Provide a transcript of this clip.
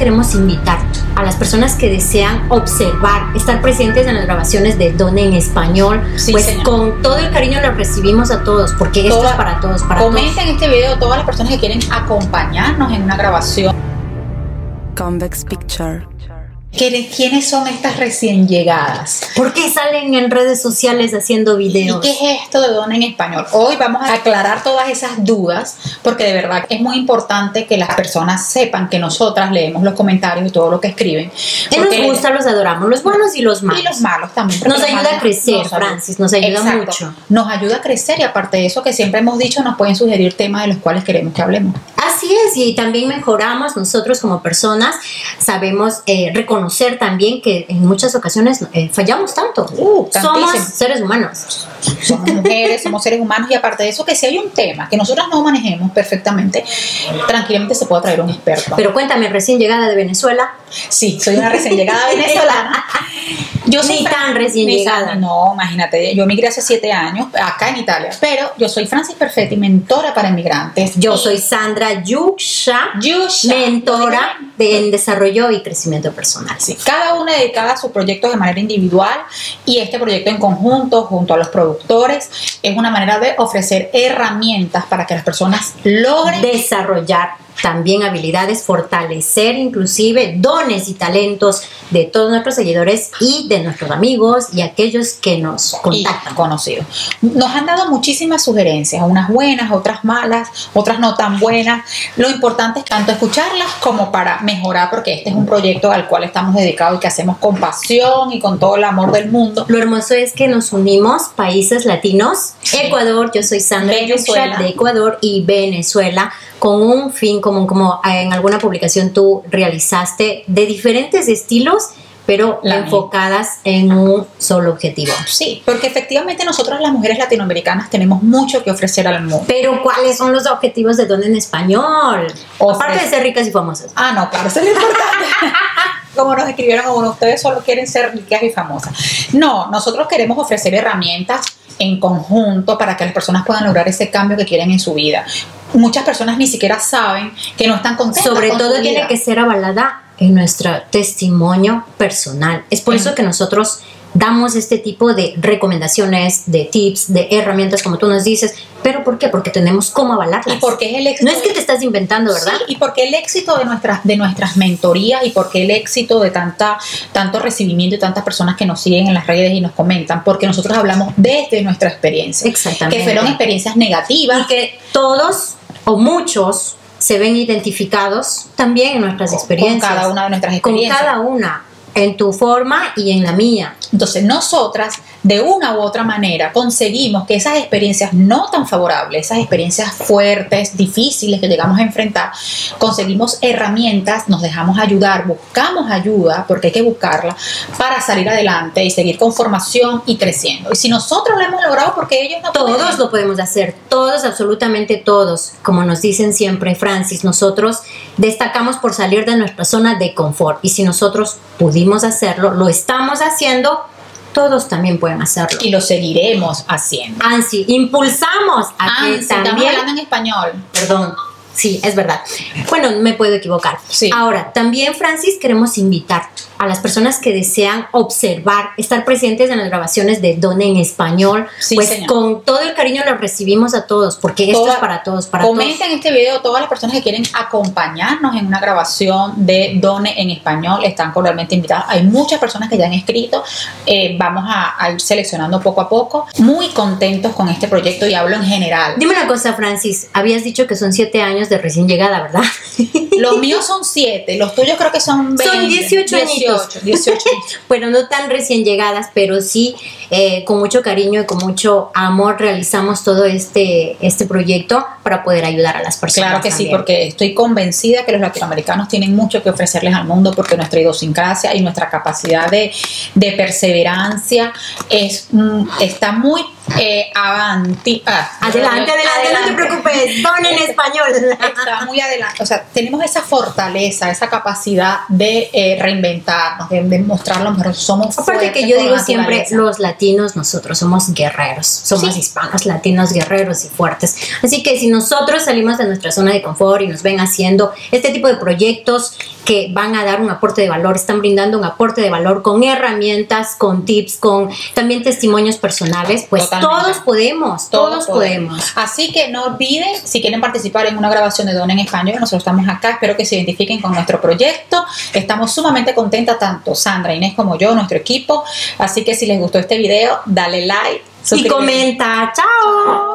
Queremos invitar a las personas que desean observar, estar presentes en las grabaciones de Done en español. Sí, pues señor. con todo el cariño los recibimos a todos, porque esto es para todos, para Comenten este video todas las personas que quieren acompañarnos en una grabación. Convex Picture. ¿Quiénes son estas recién llegadas? ¿Por qué salen en redes sociales haciendo ¿Y videos? qué es esto de Dona en español? Hoy vamos a aclarar todas esas dudas porque de verdad es muy importante que las personas sepan que nosotras leemos los comentarios y todo lo que escriben. ¿Qué nos gusta? Los adoramos, los buenos y los malos. Y los malos también. Nos ayuda malos a crecer, nos. Francis, nos ayuda Exacto. mucho. Nos ayuda a crecer y aparte de eso que siempre hemos dicho, nos pueden sugerir temas de los cuales queremos que hablemos. Así es, y también mejoramos nosotros como personas, sabemos eh, reconocer también que en muchas ocasiones eh, fallamos tanto. Uh, Somos seres humanos. somos mujeres, somos seres humanos y aparte de eso que si hay un tema que nosotras no manejemos perfectamente, tranquilamente se puede traer un experto. Pero cuéntame, recién llegada de Venezuela, sí, soy una recién llegada venezolana. Yo Ni Fran- tan recién ni llegada. No, imagínate, yo migré hace siete años acá en Italia, pero yo soy Francis Perfetti, mentora para inmigrantes. yo soy Sandra Yuksha, Yusha. mentora de, en desarrollo y crecimiento personal. Sí, cada una dedicada a su proyecto de manera individual y este proyecto en conjunto junto a los productores es una manera de ofrecer herramientas para que las personas logren desarrollar también habilidades, fortalecer inclusive dones y talentos de todos nuestros seguidores y de nuestros amigos y aquellos que nos y contactan. conocidos. Nos han dado muchísimas sugerencias, unas buenas, otras malas, otras no tan buenas. Lo importante es tanto escucharlas como para mejorar, porque este es un proyecto al cual estamos dedicados y que hacemos con pasión y con todo el amor del mundo. Lo hermoso es que nos unimos países latinos, Ecuador, yo soy Sandra Venezuela. De Ecuador y Venezuela, con un fin común, como en alguna publicación tú realizaste, de diferentes estilos, pero La enfocadas en un solo objetivo. Sí, porque efectivamente nosotros las mujeres latinoamericanas tenemos mucho que ofrecer al mundo. Pero ¿cuáles son los objetivos de Don en español? Ofrece- Aparte de ser ricas y famosas. Ah, no, claro, eso es lo importante. como nos escribieron, como ustedes solo quieren ser ricas y famosas. No, nosotros queremos ofrecer herramientas en conjunto para que las personas puedan lograr ese cambio que quieren en su vida. Muchas personas ni siquiera saben que no están contentas. Sobre con todo su tiene vida. que ser avalada en nuestro testimonio personal. Es por eso que nosotros damos este tipo de recomendaciones, de tips, de herramientas, como tú nos dices. ¿Pero por qué? Porque tenemos cómo avalarlas. Y porque es el éxito. No es que te estás inventando, ¿verdad? Sí, y porque el éxito de nuestras, de nuestras mentorías y porque el éxito de tanta, tanto recibimiento y tantas personas que nos siguen en las redes y nos comentan, porque nosotros hablamos desde nuestra experiencia. Exactamente. Que fueron experiencias negativas. y que todos o muchos se ven identificados también en nuestras experiencias. Con cada una de nuestras Con experiencias. cada una, en tu forma y en la mía. Entonces, nosotras, de una u otra manera, conseguimos que esas experiencias no tan favorables, esas experiencias fuertes, difíciles que llegamos a enfrentar, conseguimos herramientas, nos dejamos ayudar, buscamos ayuda, porque hay que buscarla, para salir adelante y seguir con formación y creciendo. Y si nosotros lo hemos logrado, porque ellos no Todos pueden? lo podemos hacer, todos, absolutamente todos. Como nos dicen siempre, Francis, nosotros destacamos por salir de nuestra zona de confort. Y si nosotros pudimos hacerlo, lo estamos haciendo, todos también pueden hacerlo. Y lo seguiremos haciendo. Ansi, impulsamos a Ah, que sí, estamos también hablando en español. Perdón. Sí, es verdad. Bueno, me puedo equivocar. Sí. Ahora, también, Francis, queremos invitar a las personas que desean observar, estar presentes en las grabaciones de Don en español. Sí, pues señor. con todo el cariño los recibimos a todos, porque esto Toda- es para todos, para Comenten este video todas las personas que quieren acompañarnos en una grabación de Done en español. Están cordialmente invitadas. Hay muchas personas que ya han escrito. Eh, vamos a, a ir seleccionando poco a poco. Muy contentos con este proyecto y hablo en general. todos. Dime una cosa, Francis. Habías dicho que son siete años de recién llegada, ¿verdad? Los míos son siete, los tuyos creo que son 20. Son 18 añitos. 18, 18 añitos. bueno, no tan recién llegadas, pero sí eh, con mucho cariño y con mucho amor realizamos todo este, este proyecto para poder ayudar a las personas. Claro que sí, porque estoy convencida que los latinoamericanos tienen mucho que ofrecerles al mundo porque nuestra idiosincrasia y nuestra capacidad de, de perseverancia es, mm, está muy eh, avanti. ah, Adelante, adelante, no te preocupes, don en español. Está muy adelante, o sea, tenemos esa fortaleza, esa capacidad de eh, reinventarnos, de, de mostrar lo mejor. Somos Aparte que yo digo siempre, los latinos, nosotros somos guerreros, somos Sí. hispanos, latinos, guerreros y fuertes. Así que si nosotros salimos de nuestra zona de confort y nos ven haciendo este tipo de proyectos que van a dar un aporte de valor, están brindando un aporte de valor con herramientas, con tips, con también testimonios personales, pues Totalmente. todos podemos, todos, podemos. Así que no olviden, si quieren participar en una grabación de Dona en Español, nosotros estamos acá, espero que se identifiquen con nuestro proyecto. Estamos sumamente contentas, tanto Sandra, Inés como yo, nuestro equipo. Así que si les gustó este video, dale like. Y comenta, chao.